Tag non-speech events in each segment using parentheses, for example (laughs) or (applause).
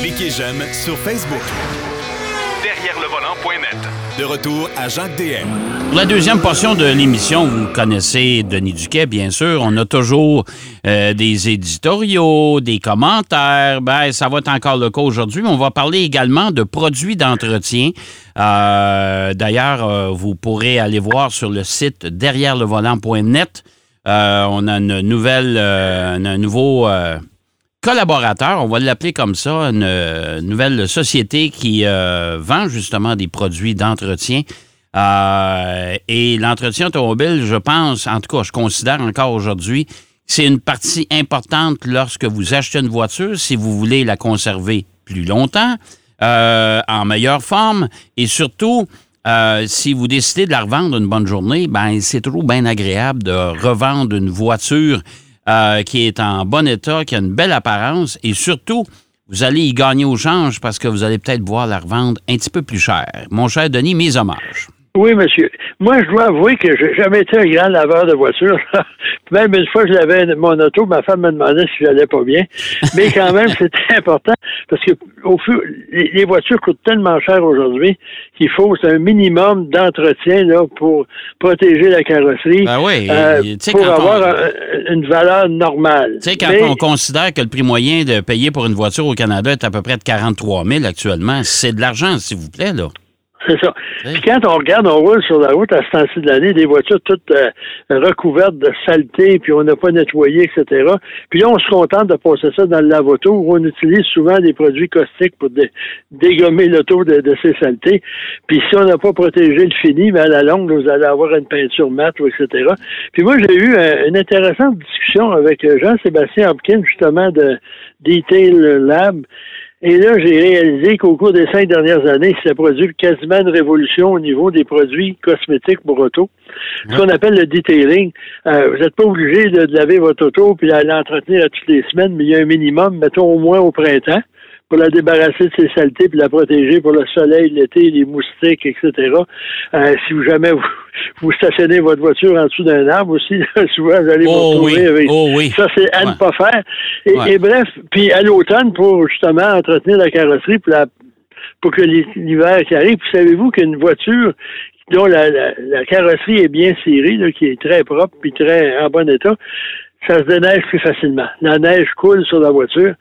Cliquez j'aime sur Facebook. Derrière le volant.net. De retour à Jacques DM. Pour la deuxième portion de l'émission, vous connaissez Denis Duquet, bien sûr. On a toujours euh, des éditoriaux, des commentaires. Ben, ça va être encore le cas aujourd'hui. On va parler également de produits d'entretien. Euh, D'ailleurs, euh, vous pourrez aller voir sur le site derrière le volant.net. Euh, on a une nouvelle, euh, un nouveau euh, collaborateur, on va l'appeler comme ça, une, euh, nouvelle société qui euh, vend justement des produits d'entretien. Euh, et l'entretien automobile, je pense, en tout cas, je considère encore aujourd'hui, c'est une partie importante lorsque vous achetez une voiture, si vous voulez la conserver plus longtemps, en meilleure forme, et surtout, si vous décidez de la revendre une bonne journée, ben c'est toujours bien agréable de revendre une voiture euh, qui est en bon état, qui a une belle apparence, et surtout, vous allez y gagner au change parce que vous allez peut-être voir la revendre un petit peu plus cher. Mon cher Denis, mes hommages. Oui, monsieur. Moi, je dois avouer que j'ai jamais été un grand laveur de voiture. (laughs) même une fois, je lavais mon auto, ma femme me demandait si j'allais pas bien. Mais quand même, (laughs) c'était important parce que au fur, les, les voitures coûtent tellement cher aujourd'hui qu'il faut un minimum d'entretien là pour protéger la carrosserie. Ben oui, euh, pour avoir on- une valeur normale. Tu sais, quand Mais- on considère que le prix moyen de payer pour une voiture au Canada est à peu près de 43 000 actuellement, c'est de l'argent, s'il vous plaît, là. C'est ça. Oui. Puis quand on regarde, on roule sur la route à ce temps-ci de l'année, des voitures toutes euh, recouvertes de saleté, puis on n'a pas nettoyé, etc. Puis là, on se contente de passer ça dans le lavoto où on utilise souvent des produits caustiques pour dé- dégommer l'auto de, de ces saletés. Puis si on n'a pas protégé le fini, ben à la longue, vous allez avoir une peinture mate, etc. Puis moi, j'ai eu euh, une intéressante discussion avec euh, Jean-Sébastien Hopkins, justement, de Detail Lab. Et là, j'ai réalisé qu'au cours des cinq dernières années, s'est produit quasiment une révolution au niveau des produits cosmétiques pour auto. Ce qu'on appelle le detailing. Euh, vous n'êtes pas obligé de, de laver votre auto puis de l'entretenir à toutes les semaines, mais il y a un minimum, mettons au moins au printemps, pour la débarrasser de ses saletés puis la protéger pour le soleil, l'été, les moustiques, etc. Euh, si vous jamais vous, (laughs) vous stationnez votre voiture en dessous d'un arbre aussi, (laughs) souvent vous allez vous Oh retrouver oui, avec oh oui. ça, c'est à Ouais. ne pas faire. Et, Ouais. et bref, puis à l'automne, pour justement entretenir la carrosserie pour, la, pour que l'hi- l'hiver qui arrive, puis savez-vous qu'une voiture dont la, la, la carrosserie est bien serrée, là, qui est très propre puis très en bon état, ça se déneige plus facilement. La neige coule sur la voiture.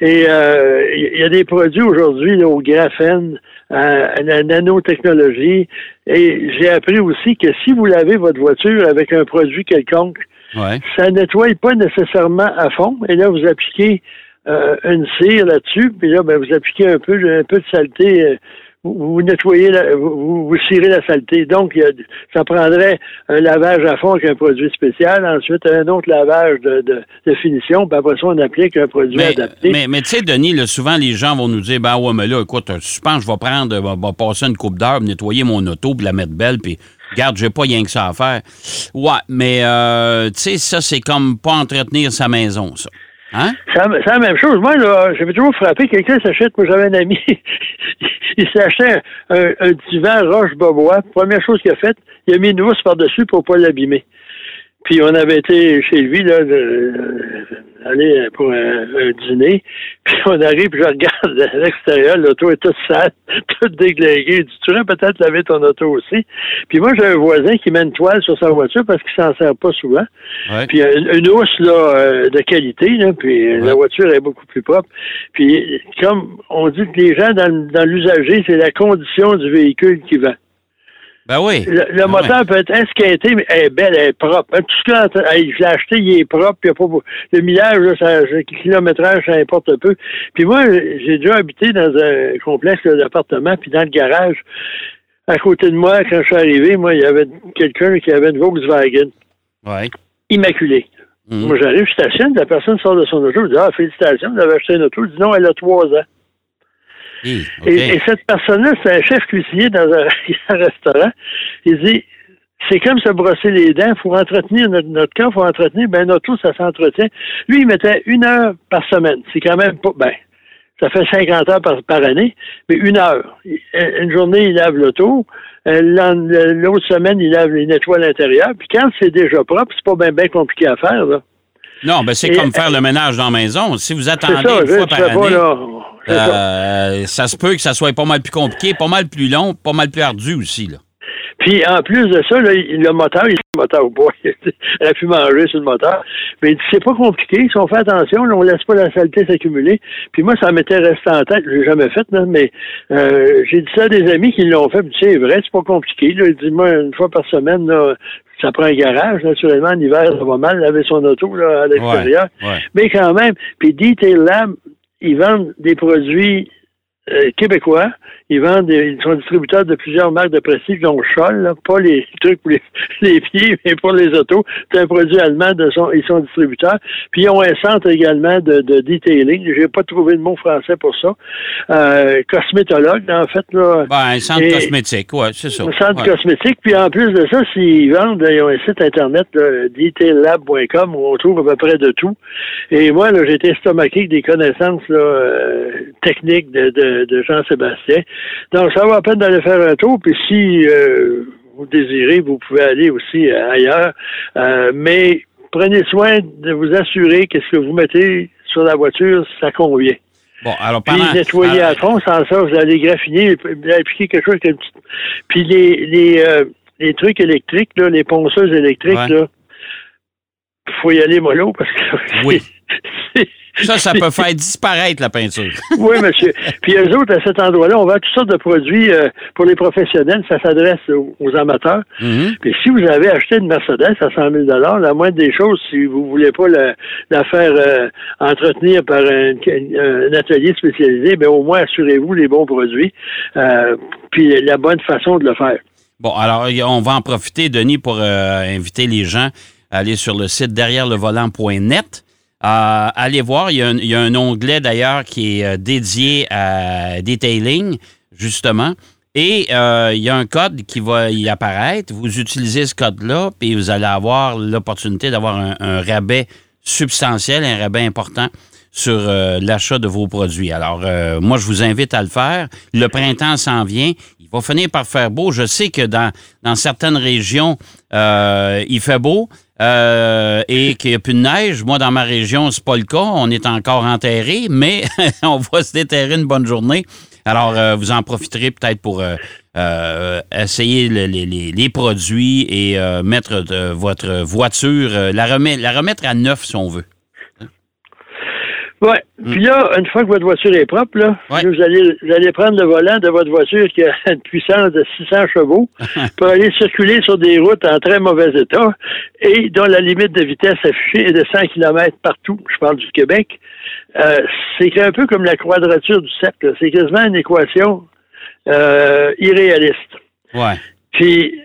Et euh, il y a des produits aujourd'hui là, au graphène, à la nanotechnologie. Et j'ai appris aussi que si vous lavez votre voiture avec un produit quelconque, Ouais. ça nettoie pas nécessairement à fond. Et là, vous appliquez euh, une cire là-dessus, puis là, ben, vous appliquez un peu, un peu de saleté. euh, vous, vous nettoyez, la, vous, vous cirez la saleté. Donc, il y a, ça prendrait un lavage à fond avec un produit spécial, ensuite un autre lavage de, de, de finition, puis après ça, on applique un produit Mais, adapté. mais, mais tu sais, Denis, là, souvent, les gens vont nous dire Ben ouais, mais là, écoute, je pense que je vais prendre, va, va passer une coupe d'heure, nettoyer mon auto, puis la mettre belle, puis regarde, j'ai pas rien que ça à faire. Ouais, mais euh, tu sais, ça, c'est comme pas entretenir sa maison, ça. Hein? C'est la même chose. Moi, là, j'avais toujours frappé, quelqu'un s'achète, moi j'avais un ami, (laughs) il acheté un, un, divan roche-bobois. Première chose qu'il a faite, il a mis une housse par-dessus pour pas l'abîmer. Puis on avait été chez lui, là, de- aller pour un, un dîner. Puis on arrive, puis je regarde (laughs) à l'extérieur, l'auto est toute sale, (laughs) toute déglinguée. Dit, tu aurais peut-être laver ton auto aussi? Puis moi, j'ai un voisin qui met une toile sur sa voiture parce qu'il s'en sert pas souvent. Ouais. Puis une, une housse là, euh, de qualité, là, puis Ouais. la voiture est beaucoup plus propre. Puis comme on dit que les gens dans, dans l'usager, c'est la condition du véhicule qui vend. Ben oui. Le, le Ben moteur peut être esquinté, mais elle est belle, elle est propre. Tout ce que je l'ai acheté, il est propre, il y a pas le millage, là, ça, le kilométrage, ça importe un peu. Puis moi, j'ai déjà habité dans un complexe d'appartements, puis dans le garage, à côté de moi, quand je suis arrivé, moi, il y avait quelqu'un qui avait une Volkswagen Ouais. immaculée. Mhm. Moi, j'arrive, je stationne, la personne sort de son auto, je dis Ah, félicitations, vous avez acheté une auto. Je dis non, elle a trois ans. Et, et cette personne-là, c'est un chef cuisinier dans un, (laughs) un restaurant. Il dit c'est comme se brosser les dents, il faut entretenir notre, notre corps, il faut entretenir, ben notre auto, ça s'entretient. Lui, il mettait une heure par semaine. C'est quand même pas ben, ça fait 50 heures par, par année, mais une heure. Une journée, il lave l'auto. Euh, L'autre semaine, il lave, il nettoie l'intérieur. Puis quand c'est déjà propre, c'est pas bien ben compliqué à faire. Là. Non, ben c'est comme faire le ménage dans la maison. Si vous attendez ça, une fois par pas, année. là, ça. ça se peut que ça soit pas mal plus compliqué, pas mal plus long, pas mal plus ardu aussi. Là. Puis en plus de ça, le moteur, il est le moteur au bois. (laughs) Elle a pu manger sur le moteur. Mais c'est pas compliqué. Si on fait attention, on laisse pas la saleté s'accumuler. Puis moi, ça m'était resté en tête. Je l'ai jamais fait, mais euh, j'ai dit ça à des amis qui l'ont fait. Puis c'est vrai, c'est pas compliqué. Là. Il dit, moi, une fois par semaine, ça prend un garage. Naturellement, en hiver, ça va mal laver son auto là, à l'extérieur. Mais quand même, puis Detail Lab, ils vendent des produits euh, québécois ils vendent, ils sont distributeurs de plusieurs marques de prestige, dont Scholl, pas les (laughs) trucs pour les, pieds, mais pour les autos. C'est un produit allemand, de son, ils sont distributeurs. Puis ils ont un centre également de, de detailing. J'ai pas trouvé de mot français pour ça. Euh, cosmétologue, en fait. Là, ben, un centre cosmétique, oui, c'est ça. Un centre cosmétique. Puis en plus de ça, s'ils vendent, ils ont un site internet, detaillab.com, où on trouve à peu près de tout. Et moi, là, j'ai été estomaqué avec des connaissances là, euh, techniques de, de, de Jean-Sébastien. Donc, ça vaut la peine d'aller faire un tour. Puis si euh, vous désirez, vous pouvez aller aussi euh, ailleurs. Euh, mais prenez soin de vous assurer que ce que vous mettez sur la voiture, ça convient. Bon, alors Puis nettoyer à fond, sans ça, vous allez graffiner, vous allez appliquer quelque chose qui Puis les, les, les trucs électriques, là, les ponceuses électriques, là, faut y aller mollo parce que oui. (laughs) Ça, ça peut faire disparaître la peinture. oui, monsieur. Puis eux autres, à cet endroit-là, on vend toutes sortes de produits euh, pour les professionnels. Ça s'adresse aux, amateurs. Mm-hmm. Puis si vous avez acheté une Mercedes à 100 000 la moindre des choses, si vous voulez pas la, faire euh, entretenir par un, atelier spécialisé, bien au moins assurez-vous les bons produits. Euh, puis la bonne façon de le faire. Bon, alors on va en profiter, Denis, pour inviter les gens à aller sur le site derrière le volant.net euh, allez voir, il y, a un, onglet d'ailleurs qui est euh, dédié à detailing, justement. Et euh, il y a un code qui va y apparaître. Vous utilisez ce code-là, puis vous allez avoir l'opportunité d'avoir un, rabais substantiel, un rabais important sur l'achat de vos produits. Alors, moi, je vous invite à le faire. Le printemps s'en vient. Il va finir par faire beau. Je sais que dans, dans certaines régions, il fait beau. Euh, et qu'il n'y a plus de neige. Moi, dans ma région, c'est pas le cas. On est encore enterré, mais (laughs) on va se déterrer une bonne journée. Alors, euh, vous en profiterez peut-être pour euh, essayer les, produits et mettre votre voiture, la, la remettre à neuf si on veut. Oui. Mm. Puis là, une fois que votre voiture est propre, là, vous, allez, vous allez prendre le volant de votre voiture qui a (laughs) une puissance de 600 chevaux (laughs) pour aller circuler sur des routes en très mauvais état et dont la limite de vitesse affichée est de 100 km partout. Je parle du Québec. Euh, c'est un peu comme la quadrature du cercle. C'est quasiment une équation euh, irréaliste. Ouais. Puis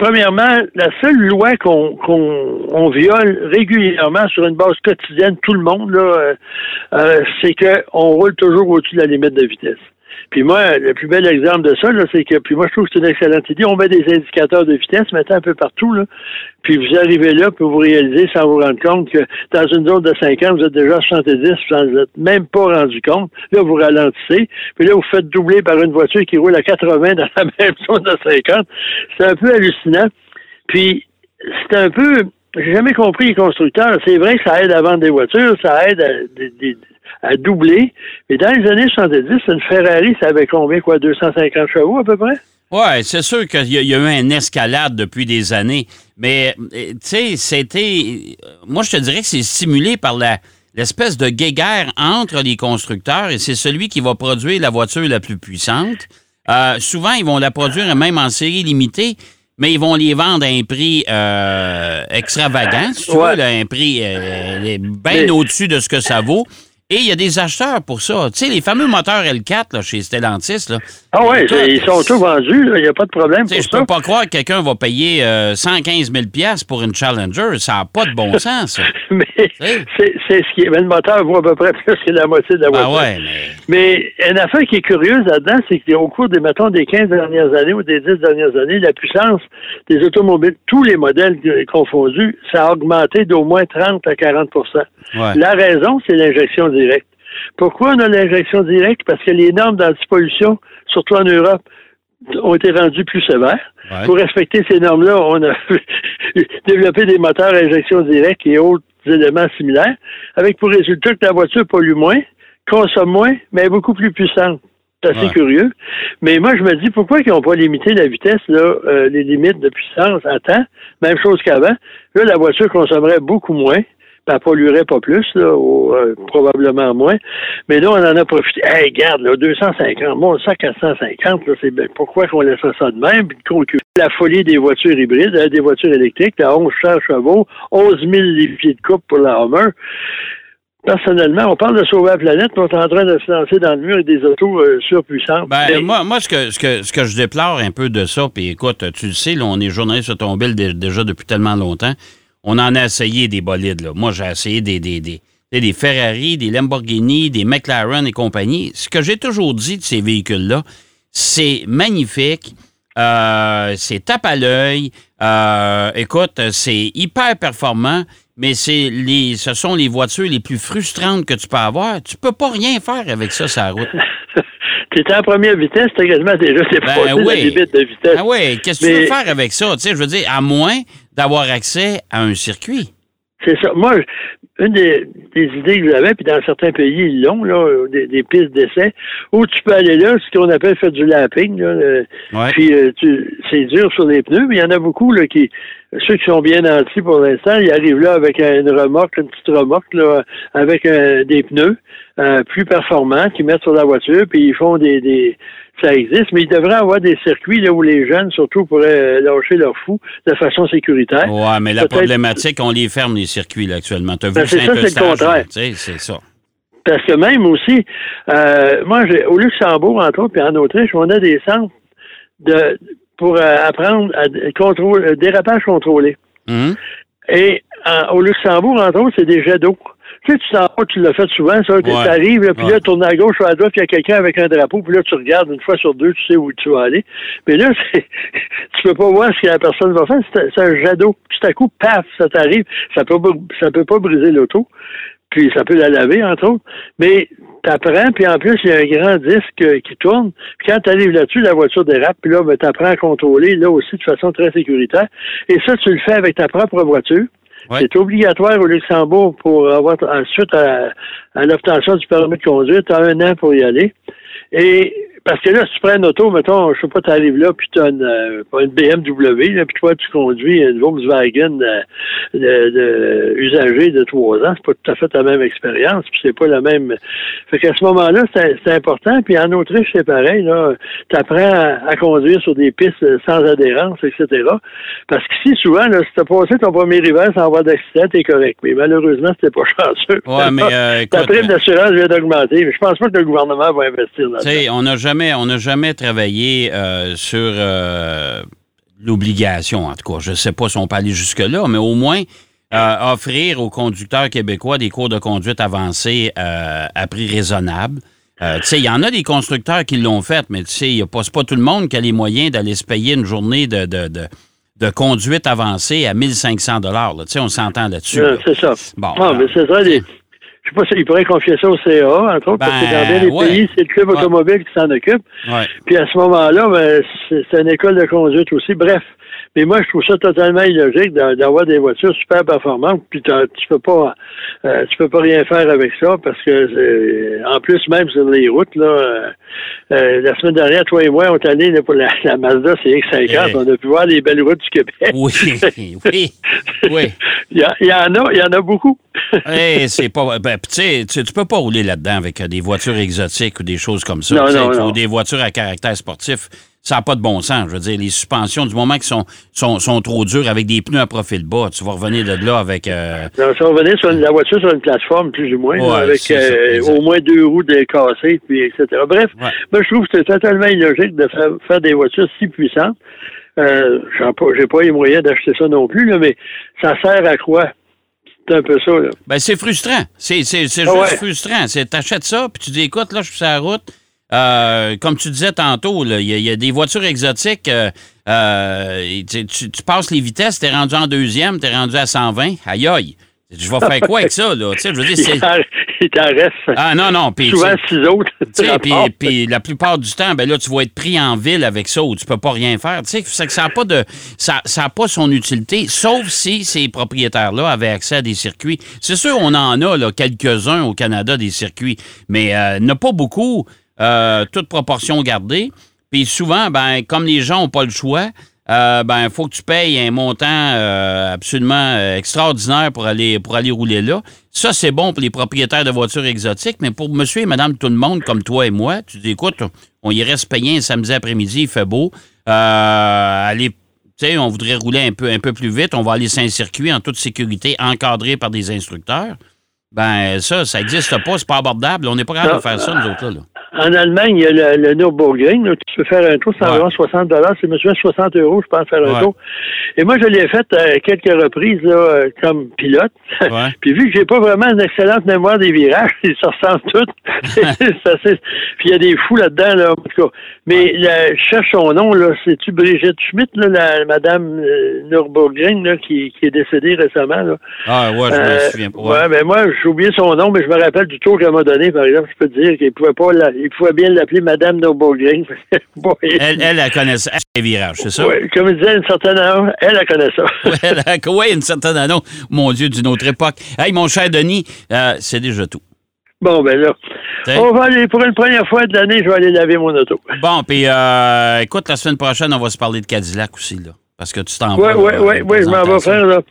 Premièrement, la seule loi qu'on viole régulièrement sur une base quotidienne, tout le monde, euh, euh, c'est qu'on roule toujours au-dessus de la limite de vitesse. Puis moi, le plus bel exemple de ça, c'est que, puis moi, je trouve que c'est une excellente idée. On met des indicateurs de vitesse maintenant un peu partout, là. Puis vous arrivez là, puis vous réalisez sans vous rendre compte que dans une zone de 50, vous êtes déjà à 70, vous n'êtes même pas rendu compte. Là, vous ralentissez. Puis là, vous faites doubler par une voiture qui roule à 80 dans la (laughs) même zone de 50. C'est un peu hallucinant. Puis, c'est un peu, j'ai jamais compris les constructeurs. C'est vrai que ça aide à vendre des voitures, ça aide à, doubler. Mais dans les années 70, une Ferrari, ça avait combien, quoi, 250 chevaux à peu près? Oui, c'est sûr qu'il y, a eu une escalade depuis des années. Mais, euh, tu sais, c'était. Moi, je te dirais que c'est stimulé par la, l'espèce de guéguerre entre les constructeurs et c'est celui qui va produire la voiture la plus puissante. Euh, souvent, ils vont la produire même en série limitée, mais ils vont les vendre à un prix euh, extravagant, tu vois, un prix bien au-dessus de ce que ça vaut. Et il y a des acheteurs pour ça. Tu sais, les fameux moteurs L4 là, chez Stellantis. Là, ah oui, ils sont tous vendus. Il n'y a pas de problème pour Je peux pas croire que quelqu'un va payer 115 euh, 000 pour une Challenger. Ça n'a pas de bon (laughs) sens. mais c'est ce qui est... Mais le moteur vaut à peu près (laughs) plus que la moitié de la ah voiture. Ah ouais, mais... mais... une affaire qui est curieuse là-dedans, c'est qu'au cours des, mettons, des 15 dernières années ou des 10 dernières années, la puissance des automobiles, tous les modèles confondus, ça a augmenté d'au moins 30 à 40% La raison, c'est l'injection pourquoi on a l'injection directe? Parce que les normes d'antipollution, surtout en Europe, ont été rendues plus sévères. Pour respecter ces normes-là, on a (laughs) développé des moteurs à injection directe et autres éléments similaires, avec pour résultat que la voiture pollue moins, consomme moins, mais beaucoup plus puissante. C'est assez curieux. Mais moi, je me dis, pourquoi ils n'ont pas limité la vitesse, là, euh, les limites de puissance à temps? Même chose qu'avant. Là, la voiture consommerait beaucoup moins. Ça polluerait pas plus, là, ou euh, probablement moins. Mais là, on en a profité. Hey, regarde, là, 250, bon, ça 450, là, c'est bien. Pourquoi qu'on laisse ça de même? Puis la folie des voitures hybrides, hein, des voitures électriques, à 11 chevaux, 11 000 pieds de coupe pour la Hummer personnellement, on parle de sauver la planète, mais on est en train de se lancer dans le mur avec des autos euh, surpuissantes. Ben, moi, moi ce, que, ce, que, ce que je déplore un peu de ça, puis écoute, tu le sais, là, on est journaliste automobile déjà depuis tellement longtemps. On en a essayé des bolides. Là. Moi, j'ai essayé des, des, des, des, Ferrari, des Lamborghini, des McLaren et compagnie. Ce que j'ai toujours dit de ces véhicules-là, c'est magnifique. Euh, c'est tape à l'œil. Euh, écoute, c'est hyper performant mais c'est les, ce sont les voitures les plus frustrantes que tu peux avoir. Tu peux pas rien faire avec ça la route. (laughs) (laughs) tu étais en première vitesse, tu quasiment déjà dépassé ben oui. la limite de vitesse. Ben oui, qu'est-ce que tu veux faire avec ça? Tu sais, je veux dire, à moins d'avoir accès à un circuit. C'est ça. Moi, une des, idées que j'avais, puis dans certains pays, ils l'ont, là, des, pistes d'essai, où tu peux aller là, ce qu'on appelle faire du lapping. Là, Puis euh, c'est dur sur les pneus, mais il y en a beaucoup là, qui, ceux qui sont bien nantis pour l'instant, ils arrivent là avec une remorque, une petite remorque, là, avec euh, des pneus euh, plus performants qu'ils mettent sur la voiture, puis ils font des, des ça existe, mais il devrait avoir des circuits là où les jeunes, surtout, pourraient lâcher leur fou de façon sécuritaire. Oui, mais la problématique, on les ferme, les circuits, là, actuellement. Vu ben, c'est ça, c'est le contraire. C'est ça. Parce que même aussi, euh, moi, au Luxembourg, entre autres, puis en Autriche, on a des centres de pour euh, apprendre à contrôler, dérapage contrôlé. Hum. Et au Luxembourg, entre autres, c'est des jets d'eau. Tu sais, tu sens pas, tu l'as fait souvent, ça. Tu arrives, puis là, tu tournes à gauche ou à droite, puis il y a quelqu'un avec un drapeau, puis là, tu regardes une fois sur deux, tu sais où tu vas aller. Mais là, (laughs) tu peux pas voir ce que la personne va faire. C'est un jet d'eau. Tout à coup, paf, ça t'arrive. Ça peut, ça peut pas briser l'auto. Puis ça peut la laver, entre autres. Mais t'apprends, puis en plus, il y a un grand disque qui tourne. Puis quand tu arrives là-dessus, la voiture dérape, puis là, ben, tu apprends à contrôler, là aussi, de façon très sécuritaire. Et ça, tu le fais avec ta propre voiture. C'est obligatoire au Luxembourg pour avoir, ensuite, à, à l'obtention du permis de conduire, tu as un an pour y aller. Et parce que là, si tu prends une auto, mettons, je sais pas, tu arrives là, puis tu as une, euh, une BMW, là, puis toi, tu conduis une Volkswagen euh, de, de, usagée de trois ans, c'est pas tout à fait la même expérience, puis c'est pas la même. Fait qu'à ce moment-là, c'est important. Puis en Autriche, c'est pareil, là. Tu apprends à, conduire sur des pistes sans adhérence, etc. Parce qu'ici, souvent, là, si tu as passé ton premier hiver sans avoir d'accident, t'es correct. Mais malheureusement, c'était pas (laughs) chanceux. Ouais, mais euh, Ta prime d'assurance vient d'augmenter. Mais je pense pas que le gouvernement va investir là-dedans. On n'a jamais, on n'a jamais travaillé euh, sur euh, l'obligation, en tout cas. Je ne sais pas si on peut aller jusque-là, mais au moins euh, offrir aux conducteurs québécois des cours de conduite avancés à prix raisonnable. il y en a des constructeurs qui l'ont fait, mais sais, il pas, tout le monde qui a les moyens d'aller se payer une journée de, de, conduite avancée à 1500 dollars. On s'entend là-dessus. c'est ça. Bon, ah, mais c'est ça, je sais pas s'il pourrait confier ça au CA, entre autres, parce que dans bien les ben, pays, c'est le club automobile qui s'en occupe. Puis à ce moment-là, ben, c'est une école de conduite aussi. Bref, mais moi, je trouve ça totalement illogique d'avoir des voitures super performantes, puis tu peux pas euh, tu peux pas rien faire avec ça parce que euh, en plus, même sur les routes, là, euh, la semaine dernière, toi et moi, on est allés pour la, Mazda CX-50. On a pu voir les belles routes du Québec. Oui, (laughs) oui, oui. il, y en a, il y en a beaucoup. c'est pas. Ben, tu sais, tu peux pas rouler là-dedans avec des voitures exotiques ou des choses comme ça. Non, Ou des voitures à caractère sportif ça n'a pas de bon sens. Je veux dire, les suspensions, du moment qu'ils sont, sont, sont, trop dures avec des pneus à profil bas, tu vas revenir de là avec. Euh... Non, ça va revenir sur la voiture sur une plateforme, plus ou moins, avec euh, au moins deux roues décassées, puis etc. Bref, moi, je trouve que c'est totalement illogique de faire, faire des voitures si puissantes. Euh, j'ai pas les moyens d'acheter ça non plus, là, mais ça sert à quoi? C'est un peu ça. Là. Ben, c'est frustrant. C'est, c'est, c'est ah juste frustrant. C'est, t'achètes ça, puis tu dis, écoute, là, je suis sur la route, euh, comme tu disais tantôt, il y, a des voitures exotiques. Euh, euh, tu, passes les vitesses, tu es rendu en deuxième, tu es rendu à 120. Aïe aïe. Je vais faire quoi avec ça, là? Tu sais, je veux dire, c'est... Il t'en reste. Ah non, non. Puis, souvent six autres. Tu sais, puis, puis la plupart du temps, ben là, tu vas être pris en ville avec ça où tu peux pas rien faire. Tu sais, c'est que ça n'a pas de. Ça, ça a pas son utilité, sauf si ces propriétaires-là avaient accès à des circuits. C'est sûr, on en a là, quelques-uns au Canada, des circuits, mais euh, il n'y en a pas beaucoup, euh, toute proportion gardée. Puis souvent, ben, comme les gens n'ont pas le choix, euh, ben, il faut que tu payes un montant euh, absolument euh, extraordinaire pour aller, pour aller rouler là. Ça, c'est bon pour les propriétaires de voitures exotiques, mais pour monsieur et madame tout le monde, comme toi et moi, tu dis, écoute, on y reste payé un samedi après-midi, il fait beau. allez, on voudrait rouler un peu, un peu plus vite, on va aller sur un circuit en toute sécurité, encadré par des instructeurs. Ben, ça, ça n'existe pas, c'est pas abordable. On n'est pas capable de faire ça, nous autres, là. En Allemagne, il y a le, le Nürburgring. Là, tu peux faire un tour, c'est environ 60 dollars. C'est monsieur 60 euros, je pense, faire un tour. Et moi, je l'ai fait à quelques reprises là, euh, comme pilote. (laughs) Puis vu que j'ai pas vraiment une excellente mémoire des virages, (laughs) ils se ressemblent tous. (laughs) Puis il y a des fous là-dedans, là, en tout cas. Mais je cherche son nom, là. C'est-tu Brigitte Schmidt, là, la madame euh, Nürburgring, là, qui, qui est décédée récemment, là? Ah, ouais, je me euh, souviens pas. Ouais, mais moi, j'ai oublié son nom, mais je me rappelle du tour qu'elle m'a donné, par exemple. Je peux te dire qu'il pouvait pas la, il pouvait bien l'appeler Madame Nürburgring. (laughs) elle, elle, elle connaît ça, les virages, c'est ça? Oui, comme je disais, une certaine année, elle, elle connaît ça. (laughs) oui, une certaine année. Mon Dieu, d'une autre époque. Hey, mon cher Denis, euh, c'est déjà tout. Bon, ben là, on va aller, pour une première fois de l'année, je vais aller laver mon auto. Bon, puis euh, écoute, la semaine prochaine, on va se parler de Cadillac aussi, là. Parce que tu t'en vas. Oui, oui, oui, je m'en vais faire. Là.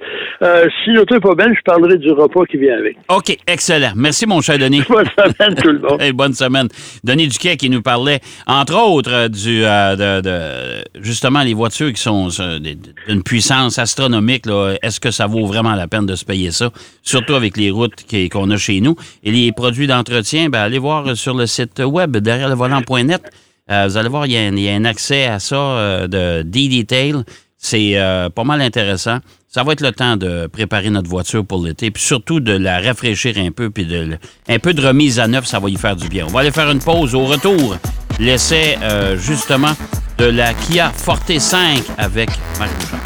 Euh, si l'auto n'est pas belle, je parlerai du repas qui vient avec. OK, excellent. Merci, mon cher Denis. bonne semaine, tout le monde. (laughs) bonne semaine. Denis Duquet qui nous parlait, entre autres, euh, du, euh, de, justement les voitures qui sont d'une puissance astronomique. Est-ce que ça vaut vraiment la peine de se payer ça? Surtout avec les routes qu'on a chez nous. Et les produits d'entretien, ben, allez voir sur le site web derrière le volant.net. vous allez voir, il y, y, a un accès à ça de D-Detail. C'est euh, pas mal intéressant. Ça va être le temps de préparer notre voiture pour l'été, puis surtout de la rafraîchir un peu, puis de, un peu de remise à neuf, ça va y faire du bien. On va aller faire une pause. Au retour, l'essai euh, justement de la Kia Forte 5 avec Marc Bouchard.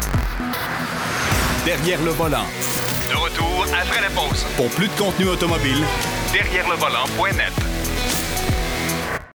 Derrière le volant. De retour après la pause. Pour plus de contenu automobile, derrière le volant.net.